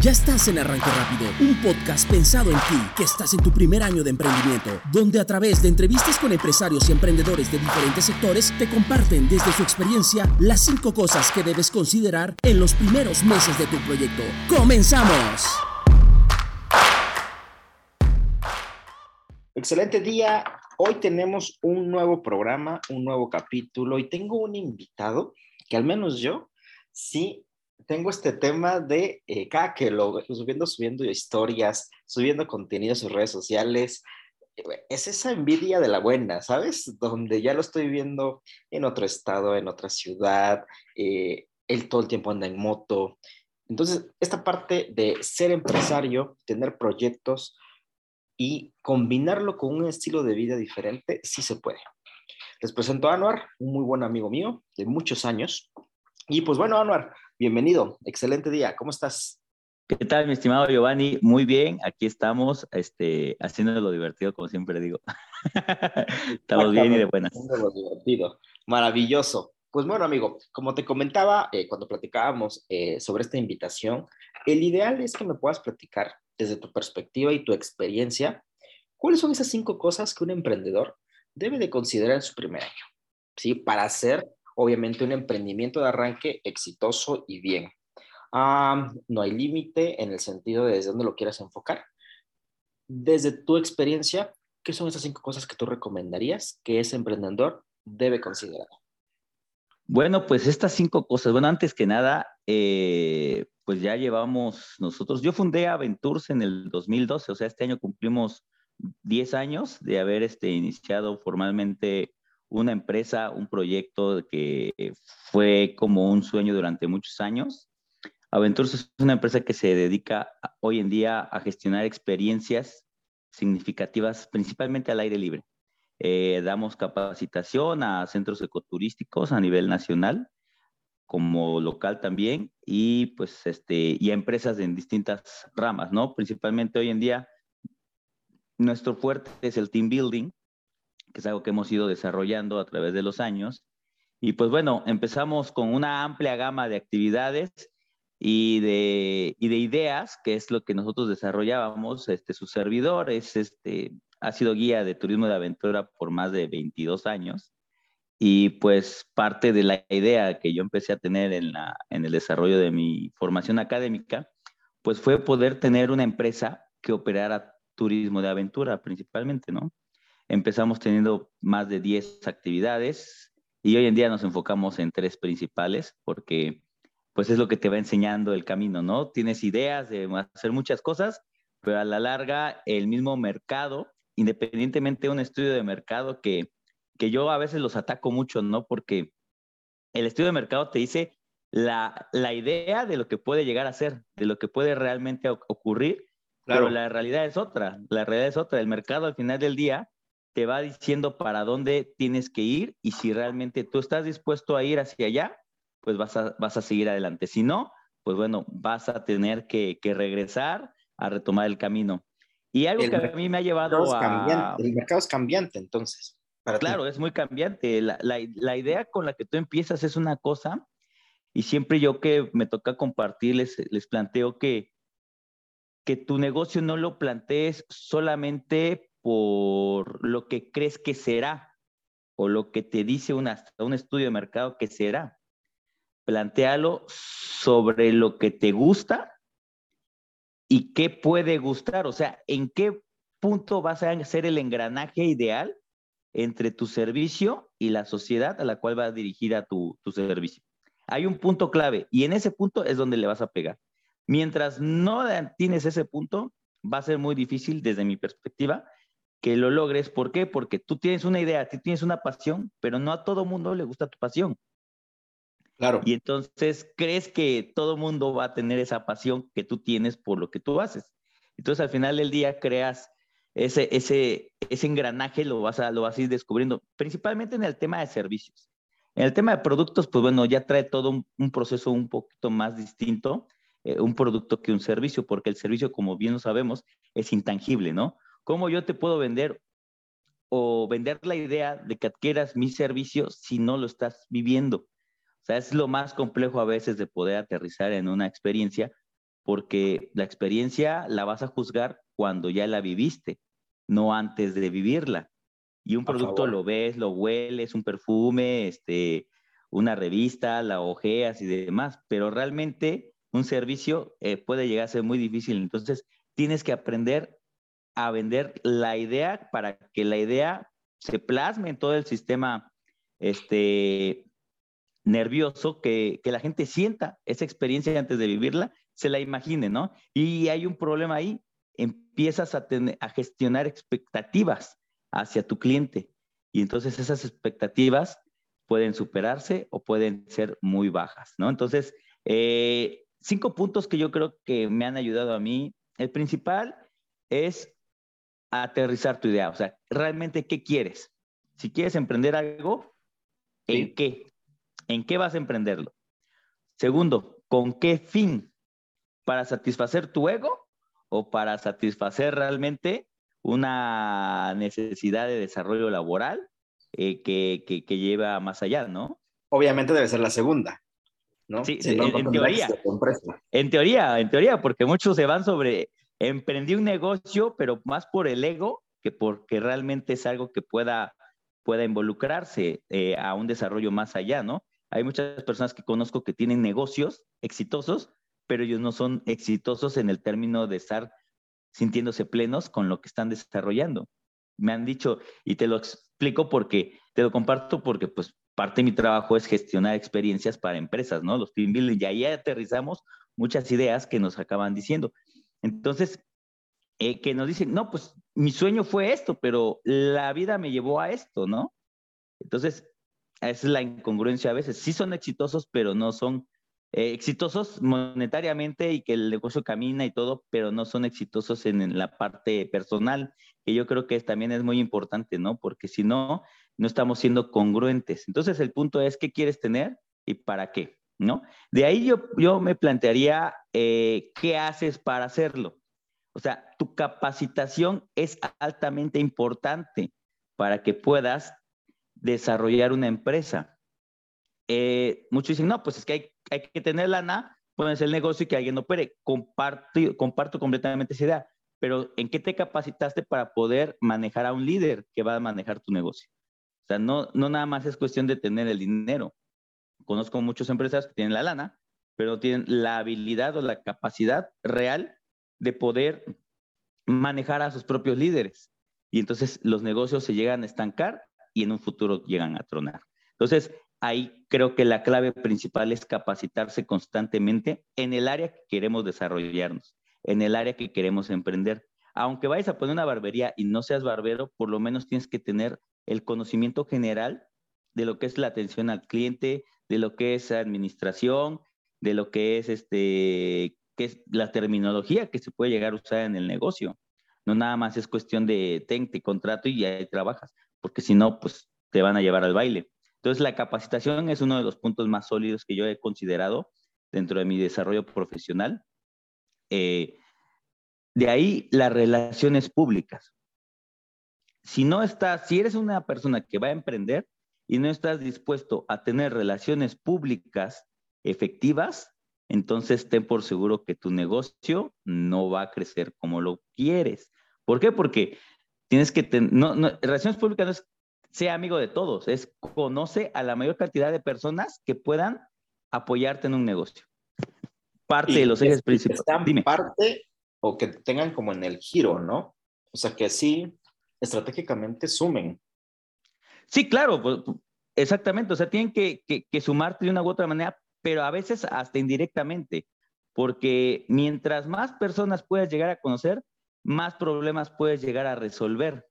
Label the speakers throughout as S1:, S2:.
S1: Ya estás en Arranque Rápido, un podcast pensado en ti, que estás en tu primer año de emprendimiento, donde a través de entrevistas con empresarios y emprendedores de diferentes sectores te comparten desde su experiencia las cinco cosas que debes considerar en los primeros meses de tu proyecto. ¡Comenzamos!
S2: Excelente día. Hoy tenemos un nuevo programa, un nuevo capítulo y tengo un invitado que al menos yo sí tengo este tema de eh, cada que lo, subiendo, subiendo historias, subiendo contenido a sus redes sociales, eh, es esa envidia de la buena, ¿sabes? Donde ya lo estoy viendo en otro estado, en otra ciudad, eh, él todo el tiempo anda en moto. Entonces, esta parte de ser empresario, tener proyectos y combinarlo con un estilo de vida diferente, sí se puede. Les presento a Anuar, un muy buen amigo mío de muchos años. Y pues bueno, Anuar, bienvenido, excelente día, ¿cómo estás?
S3: ¿Qué tal, mi estimado Giovanni? Muy bien, aquí estamos, este, haciendo lo divertido, como siempre digo. estamos bien y de buenas.
S2: Lo divertido, maravilloso. Pues bueno, amigo, como te comentaba eh, cuando platicábamos eh, sobre esta invitación, el ideal es que me puedas platicar desde tu perspectiva y tu experiencia, ¿cuáles son esas cinco cosas que un emprendedor debe de considerar en su primer año? ¿Sí? Para hacer obviamente un emprendimiento de arranque exitoso y bien. no hay límite en el sentido de desde dónde lo quieras enfocar. Desde tu experiencia, ¿qué son esas cinco cosas que tú recomendarías que ese emprendedor debe considerar?
S3: Bueno, pues estas cinco cosas. Bueno, antes que nada, eh, pues ya llevamos nosotros, yo fundé Aventures en el 2012, o sea, este año cumplimos 10 años de haber este, iniciado formalmente una empresa, un proyecto que fue como un sueño durante muchos años. Aventures es una empresa que se dedica hoy en día a gestionar experiencias significativas, principalmente al aire libre. Eh, damos capacitación a centros ecoturísticos a nivel nacional, como local también, y pues este, y a empresas en distintas ramas, ¿no? Principalmente hoy en día, nuestro fuerte es el team building, que es algo que hemos ido desarrollando a través de los años. Y pues bueno, empezamos con una amplia gama de actividades y de, y de ideas, que es lo que nosotros desarrollábamos. Este, su servidor es, este, ha sido guía de turismo de aventura por más de 22 años. Y pues parte de la idea que yo empecé a tener en, la, en el desarrollo de mi formación académica, pues fue poder tener una empresa que operara turismo de aventura principalmente, ¿no? Empezamos teniendo más de 10 actividades y hoy en día nos enfocamos en tres principales porque pues es lo que te va enseñando el camino, ¿no? Tienes ideas de hacer muchas cosas, pero a la larga el mismo mercado, independientemente de un estudio de mercado que, que yo a veces los ataco mucho, ¿no? Porque el estudio de mercado te dice la, la idea de lo que puede llegar a ser, de lo que puede realmente ocurrir, pero la realidad es otra, la realidad es otra. El mercado al final del día te va diciendo para dónde tienes que ir y si realmente tú estás dispuesto a ir hacia allá, pues vas a, vas a seguir adelante. Si no, pues bueno, vas a tener que, que regresar a retomar el camino. Y algo que a mí me ha llevado
S2: a... El mercado es cambiante, entonces.
S3: claro, es muy cambiante. La, la, la, idea con la que tú empiezas es una cosa y siempre yo que me toca compartir les planteo que, que tu negocio no lo plantees solamente por lo que crees que será o lo que te dice un estudio de mercado que será. Plantéalo sobre lo que te gusta y qué puede gustar, o sea, en qué punto vas a ser el engranaje ideal entre tu servicio y la sociedad a la cual va dirigida tu, tu servicio. Hay un punto clave y en ese punto es donde le vas a pegar. Mientras no tienes ese punto, va a ser muy difícil desde mi perspectiva que lo logres. ¿Por qué? Porque tú tienes una idea, tú tienes una pasión, pero no a todo mundo le gusta tu pasión.
S2: Claro.
S3: Y entonces crees que todo mundo va a tener esa pasión que tú tienes por lo que tú haces. Entonces al final del día creas ese, ese, ese engranaje, lo vas, a, lo vas a ir descubriendo, principalmente en el tema de servicios. En el tema de productos, pues bueno, ya trae todo un, proceso un poquito más distinto, eh, un producto que un servicio, porque el servicio, como bien lo sabemos, es intangible, ¿no? ¿Cómo yo te puedo vender o vender la idea de que adquieras mi servicio si no lo estás viviendo? O sea, es lo más complejo a veces de poder aterrizar en una experiencia porque la experiencia la vas a juzgar cuando ya la viviste, no antes de vivirla. Y un producto lo ves, lo hueles, un perfume, este, una revista, la ojeas y demás, pero realmente un servicio eh, puede llegar a ser muy difícil. Entonces, tienes que aprender a vender la idea para que la idea se plasme en todo el sistema este, nervioso, que, que la gente sienta esa experiencia antes de vivirla, se la imagine, ¿no? Y hay un problema ahí, empiezas a, tener, a gestionar expectativas hacia tu cliente. Y entonces esas expectativas pueden superarse o pueden ser muy bajas, ¿no? Entonces, eh, cinco puntos que yo creo que me han ayudado a mí. El principal es aterrizar tu idea, o sea, realmente qué quieres. Si quieres emprender algo, ¿en qué? ¿En qué vas a emprenderlo? Segundo, ¿con qué fin? ¿Para satisfacer tu ego o para satisfacer realmente una necesidad de desarrollo laboral eh, que, que, lleva más allá, ¿no?
S2: Obviamente debe ser la segunda, ¿no?
S3: Sí, en, teoría. En teoría, en teoría, porque muchos se van sobre, emprendí un negocio, pero más por el ego que porque realmente es algo que pueda, pueda involucrarse eh, a un desarrollo más allá, ¿no? Hay muchas personas que conozco que tienen negocios exitosos, pero ellos no son exitosos en el término de estar sintiéndose plenos con lo que están desarrollando. Me han dicho, y te lo explico porque, te lo comparto porque pues parte de mi trabajo es gestionar experiencias para empresas, ¿no? Los team building, y ahí aterrizamos muchas ideas que nos acaban diciendo. Entonces, eh, que nos dicen, no, pues mi sueño fue esto, pero la vida me llevó a esto, ¿no? Entonces, esa es la incongruencia a veces. Sí son exitosos, pero no son eh, exitosos monetariamente y que el negocio camina y todo, pero no son exitosos en, la parte personal, que yo creo que también es muy importante, ¿no? Porque si no, no estamos siendo congruentes. Entonces el punto es, ¿qué quieres tener y para qué? ¿No? De ahí yo, yo me plantearía, eh, ¿qué haces para hacerlo? O sea, tu capacitación es altamente importante para que puedas desarrollar una empresa. Eh, muchos dicen, no, pues es que hay hay que tener lana, pones el negocio y que alguien opere. Comparto, comparto completamente esa idea, pero ¿en qué te capacitaste para poder manejar a un líder que va a manejar tu negocio? O sea, no, no nada más es cuestión de tener el dinero. Conozco muchas empresas que tienen la lana, pero tienen la habilidad o la capacidad real de poder manejar a sus propios líderes. Y entonces los negocios se llegan a estancar y en un futuro llegan a tronar. Entonces, ahí creo que la clave principal es capacitarse constantemente en el área que queremos desarrollarnos, en el área que queremos emprender. Aunque vayas a poner una barbería y no seas barbero, por lo menos tienes que tener el conocimiento general de lo que es la atención al cliente, de lo que es administración, de lo que es este que es la terminología que se puede llegar a usar en el negocio. No nada más es cuestión de ten, te contrato y ya trabajas, porque si no, pues te van a llevar al baile. Entonces, la capacitación es uno de los puntos más sólidos que yo he considerado dentro de mi desarrollo profesional. Eh, de ahí, las relaciones públicas. Si no estás, si eres una persona que va a emprender y no estás dispuesto a tener relaciones públicas efectivas, entonces ten por seguro que tu negocio no va a crecer como lo quieres. ¿Por qué? Porque tienes que tener, no, relaciones públicas no es sea amigo de todos, es conoce a la mayor cantidad de personas que puedan apoyarte en un negocio. Parte de los ejes principales.
S2: Dime. parte o que tengan como en el giro, ¿no? O sea, que sí, estratégicamente sumen.
S3: Sí, claro, pues, exactamente. O sea, tienen que, que sumarte de una u otra manera, pero a veces hasta indirectamente, porque mientras más personas puedas llegar a conocer, más problemas puedes llegar a resolver.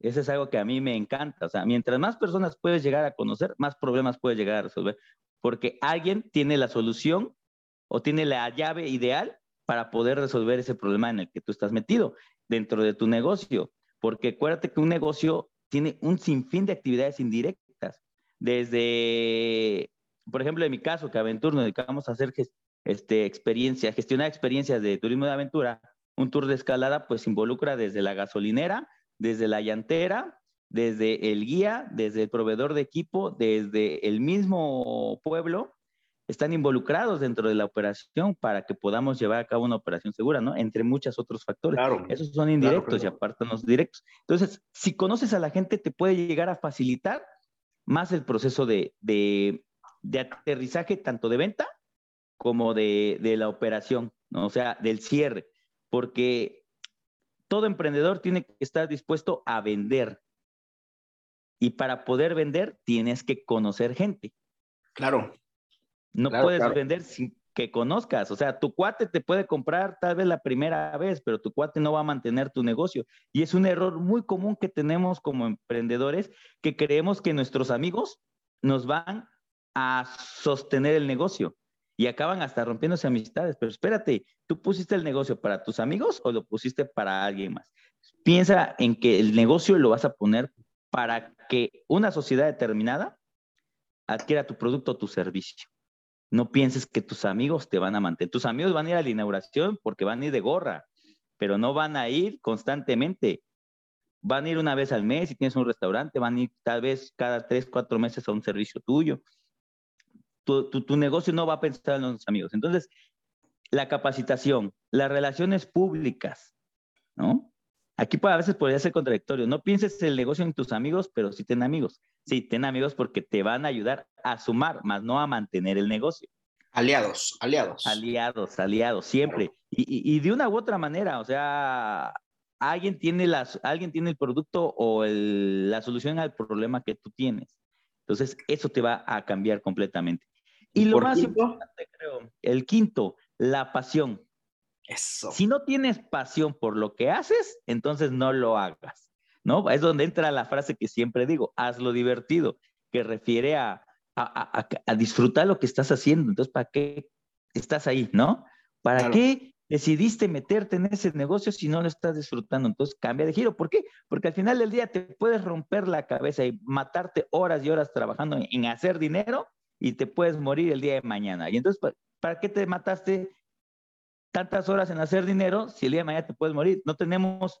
S3: Eso es algo que a mí me encanta. O sea, mientras más personas puedes llegar a conocer, más problemas puedes llegar a resolver. Porque alguien tiene la solución o tiene la llave ideal para poder resolver ese problema en el que tú estás metido dentro de tu negocio. Porque acuérdate que un negocio tiene un sinfín de actividades indirectas. Desde, por ejemplo, en mi caso, que Aventur nos dedicamos a hacer este, experiencia, gestionar experiencias de turismo de aventura, un tour de escalada, pues involucra desde la gasolinera desde la llantera, desde el guía, desde el proveedor de equipo, desde el mismo pueblo, están involucrados dentro de la operación para que podamos llevar a cabo una operación segura, ¿no? Entre muchos otros factores. Claro, Esos son indirectos y aparte los directos. Entonces, si conoces a la gente, te puede llegar a facilitar más el proceso de, de, de aterrizaje tanto de venta como de, de la operación, ¿no? o sea, del cierre, porque todo emprendedor tiene que estar dispuesto a vender. Y para poder vender, tienes que conocer gente.
S2: Claro.
S3: No puedes vender sin que conozcas. O sea, tu cuate te puede comprar tal vez la primera vez, pero tu cuate no va a mantener tu negocio. Y es un error muy común que tenemos como emprendedores, que creemos que nuestros amigos nos van a sostener el negocio y acaban hasta rompiéndose amistades. Pero espérate, ¿tú pusiste el negocio para tus amigos o lo pusiste para alguien más? Piensa en que el negocio lo vas a poner para que una sociedad determinada adquiera tu producto o tu servicio. No pienses que tus amigos te van a mantener. Tus amigos van a ir a la inauguración porque van a ir de gorra, pero no van a ir constantemente. Van a ir una vez al mes si tienes un restaurante, van a ir tal vez cada tres, cuatro meses a un servicio tuyo tu, negocio no va a pensar en los amigos. Entonces, la capacitación, las relaciones públicas, ¿no? Aquí a veces podría ser contradictorio. No pienses el negocio en tus amigos, pero sí ten amigos. Sí, ten amigos porque te van a ayudar a sumar, más no a mantener el negocio.
S2: Aliados, aliados.
S3: Aliados, aliados, siempre. Y, de una u otra manera, o sea, alguien tiene, las, alguien tiene el producto o la solución al problema que tú tienes. Entonces, eso te va a cambiar completamente. Y lo más importante, creo, el quinto, la pasión.
S2: Eso.
S3: Si no tienes pasión por lo que haces, entonces no lo hagas, ¿no? Es donde entra la frase que siempre digo, hazlo divertido, que refiere a, a, disfrutar lo que estás haciendo. Entonces, ¿para qué estás ahí, no? ¿Para qué decidiste meterte en ese negocio si no lo estás disfrutando? Entonces, cambia de giro. ¿Por qué? Porque al final del día te puedes romper la cabeza y matarte horas y horas trabajando en hacer dinero y te puedes morir el día de mañana. Y entonces, ¿para qué te mataste tantas horas en hacer dinero si el día de mañana te puedes morir? No tenemos,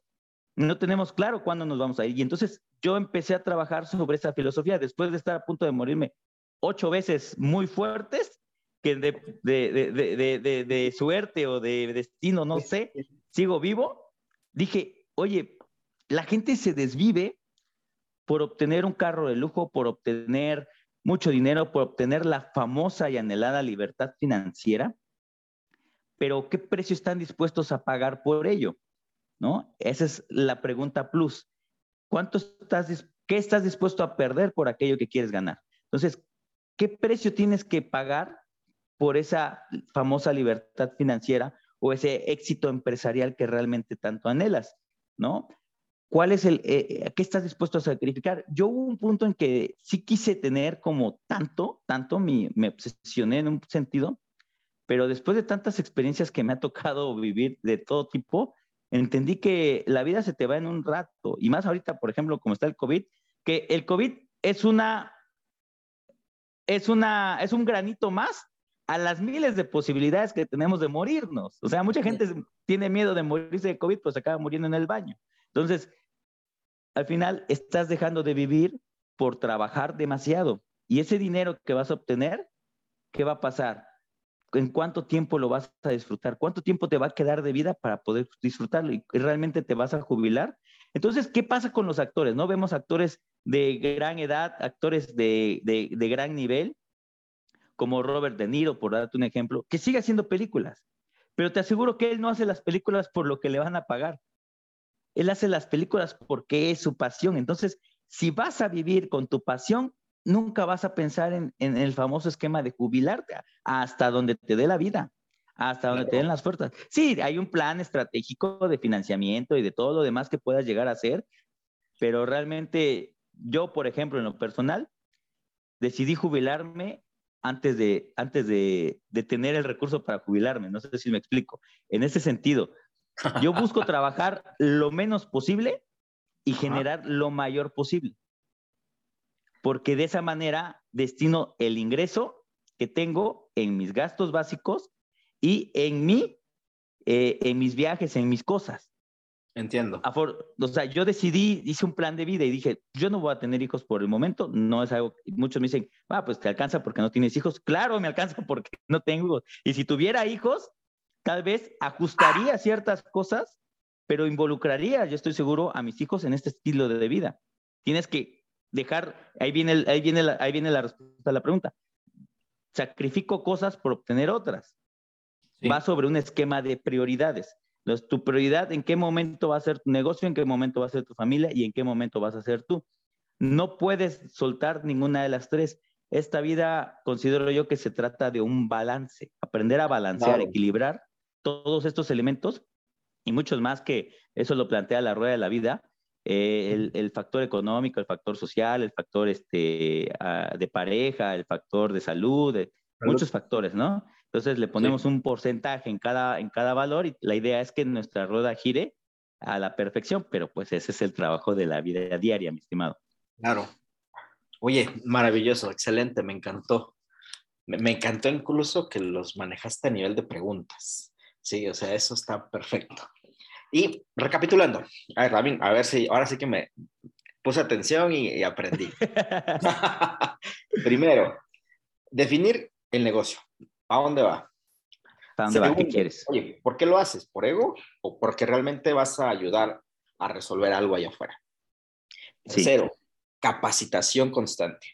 S3: no tenemos claro cuándo nos vamos a ir. Y entonces yo empecé a trabajar sobre esa filosofía después de estar a punto de morirme ocho veces muy fuertes, que de, de, de, de suerte o de destino, no sé, sigo vivo. Dije, oye, la gente se desvive por obtener un carro de lujo, por obtener mucho dinero por obtener la famosa y anhelada libertad financiera, pero ¿qué precio están dispuestos a pagar por ello? ¿No? Esa es la pregunta plus. ¿Cuánto estás, qué estás dispuesto a perder por aquello que quieres ganar? Entonces, ¿qué precio tienes que pagar por esa famosa libertad financiera o ese éxito empresarial que realmente tanto anhelas? ¿No? ¿Cuál es el, eh, eh, qué estás dispuesto a sacrificar? Yo hubo un punto en que sí quise tener como tanto, tanto, me obsesioné en un sentido, pero después de tantas experiencias que me ha tocado vivir de todo tipo, entendí que la vida se te va en un rato, y más ahorita, por ejemplo, como está el COVID, que el COVID es una, es una, es un granito más a las miles de posibilidades que tenemos de morirnos. O sea, mucha gente tiene miedo de morirse de COVID, pues acaba muriendo en el baño. Entonces, al final estás dejando de vivir por trabajar demasiado. Y ese dinero que vas a obtener, ¿qué va a pasar? ¿En cuánto tiempo lo vas a disfrutar? ¿Cuánto tiempo te va a quedar de vida para poder disfrutarlo? ¿Y realmente te vas a jubilar? Entonces, ¿qué pasa con los actores? ¿No vemos actores de gran edad, actores de, de gran nivel, como Robert De Niro, por darte un ejemplo, que sigue haciendo películas? Pero te aseguro que él no hace las películas por lo que le van a pagar. Él hace las películas porque es su pasión. Entonces, si vas a vivir con tu pasión, nunca vas a pensar en, el famoso esquema de jubilarte hasta donde te dé la vida, hasta donde te den las fuerzas. Sí, hay un plan estratégico de financiamiento y de todo lo demás que puedas llegar a hacer, pero realmente yo, por ejemplo, en lo personal, decidí jubilarme antes de, antes de, de tener el recurso para jubilarme. No sé si me explico. En ese sentido, yo busco trabajar lo menos posible y generar lo mayor posible. Porque de esa manera destino el ingreso que tengo en mis gastos básicos y en mí, eh, en mis viajes, en mis cosas.
S2: Entiendo.
S3: o sea, yo decidí, hice un plan de vida y dije, yo no voy a tener hijos por el momento, no es algo, muchos me dicen, ah, pues te alcanza porque no tienes hijos. Claro, me alcanza porque no tengo hijos. Y si tuviera hijos, tal vez ajustaría ciertas cosas, pero involucraría, yo estoy seguro, a mis hijos en este estilo de vida. Tienes que dejar, ahí viene, ahí viene, la, ahí viene la respuesta a la pregunta. Sacrifico cosas por obtener otras. Va sobre un esquema de prioridades tu prioridad, en qué momento va a ser tu negocio, en qué momento va a ser tu familia y en qué momento vas a ser tú. No puedes soltar ninguna de las tres. Esta vida considero yo que se trata de un balance, aprender a balancear, equilibrar todos estos elementos y muchos más que eso lo plantea la rueda de la vida, eh, el, factor económico, el factor social, el factor este, ah, de pareja, el factor de salud, muchos factores, ¿no? Entonces le ponemos un porcentaje en cada, en cada valor y la idea es que nuestra rueda gire a la perfección, pero pues ese es el trabajo de la vida diaria, mi estimado.
S2: Claro. Oye, maravilloso, excelente, me encantó. Me, encantó incluso que los manejaste a nivel de preguntas. Sí, o sea, eso está perfecto. Y recapitulando, a ver, Rabin, a ver si ahora sí que me puse atención y, y aprendí. Primero, definir el negocio. ¿A dónde va?
S3: ¿A dónde va? ¿Qué quieres?
S2: Oye, ¿por qué lo haces? ¿Por ego o porque realmente vas a ayudar a resolver algo allá afuera? Tercero, capacitación constante.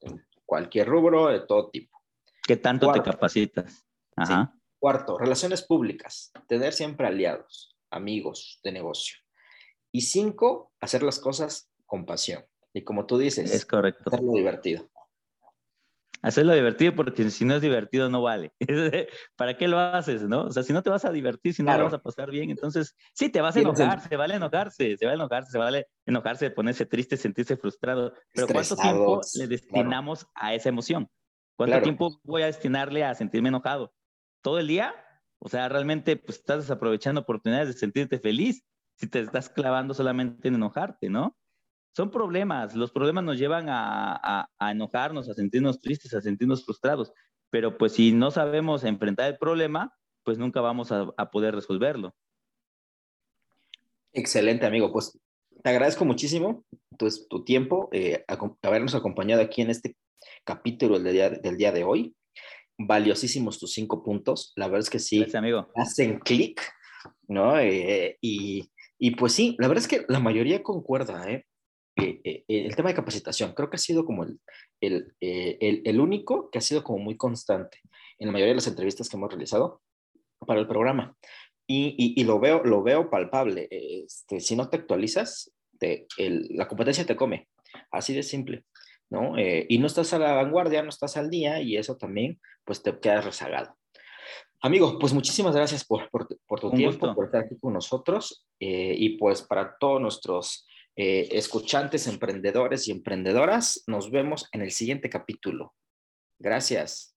S2: En cualquier rubro, de todo tipo.
S3: ¿Qué tanto te capacitas?
S2: Ajá. Cuarto, relaciones públicas. Tener siempre aliados, amigos de negocio. Y cinco, hacer las cosas con pasión. Y como tú dices,
S3: es correcto.
S2: Hacerlo divertido
S3: hacerlo divertido porque si no es divertido no vale. ¿Para qué lo haces, no? O sea, si no te vas a divertir, si no te vas a pasar bien, entonces sí, te vas a enojar, se vale enojarse, se vale enojarse, se vale enojarse, ponerse triste, sentirse frustrado. Pero ¿cuánto tiempo le destinamos a esa emoción? ¿Cuánto tiempo voy a destinarle a sentirme enojado? ¿Todo el día? O sea, realmente pues estás desaprovechando oportunidades de sentirte feliz si te estás clavando solamente en enojarte, ¿no? son problemas. Los problemas nos llevan a, enojarnos, a sentirnos tristes, a sentirnos frustrados. Pero pues si no sabemos enfrentar el problema, pues nunca vamos a, poder resolverlo.
S2: Excelente, amigo. Pues te agradezco muchísimo tu, tu tiempo, eh, habernos acompañado aquí en este capítulo del día, del día de hoy. Valiosísimos tus cinco puntos. La verdad es que sí.
S3: amigo.
S2: Hacen clic, ¿no? Eh, y, y, pues sí, la verdad es que la mayoría concuerda, ¿eh? Eh, eh, el tema de capacitación, creo que ha sido como el, el, eh, el, el, único que ha sido como muy constante en la mayoría de las entrevistas que hemos realizado para el programa. Y, y, lo, veo, lo veo palpable. Este, si no te actualizas, te, la competencia te come. Así de simple. ¿No? y no estás a la vanguardia, no estás al día y eso también, pues te quedas rezagado. Amigo, pues muchísimas gracias por, por, por tu tiempo, por estar aquí con nosotros y pues para todos nuestros eh, escuchantes, emprendedores y emprendedoras. Nos vemos en el siguiente capítulo. Gracias.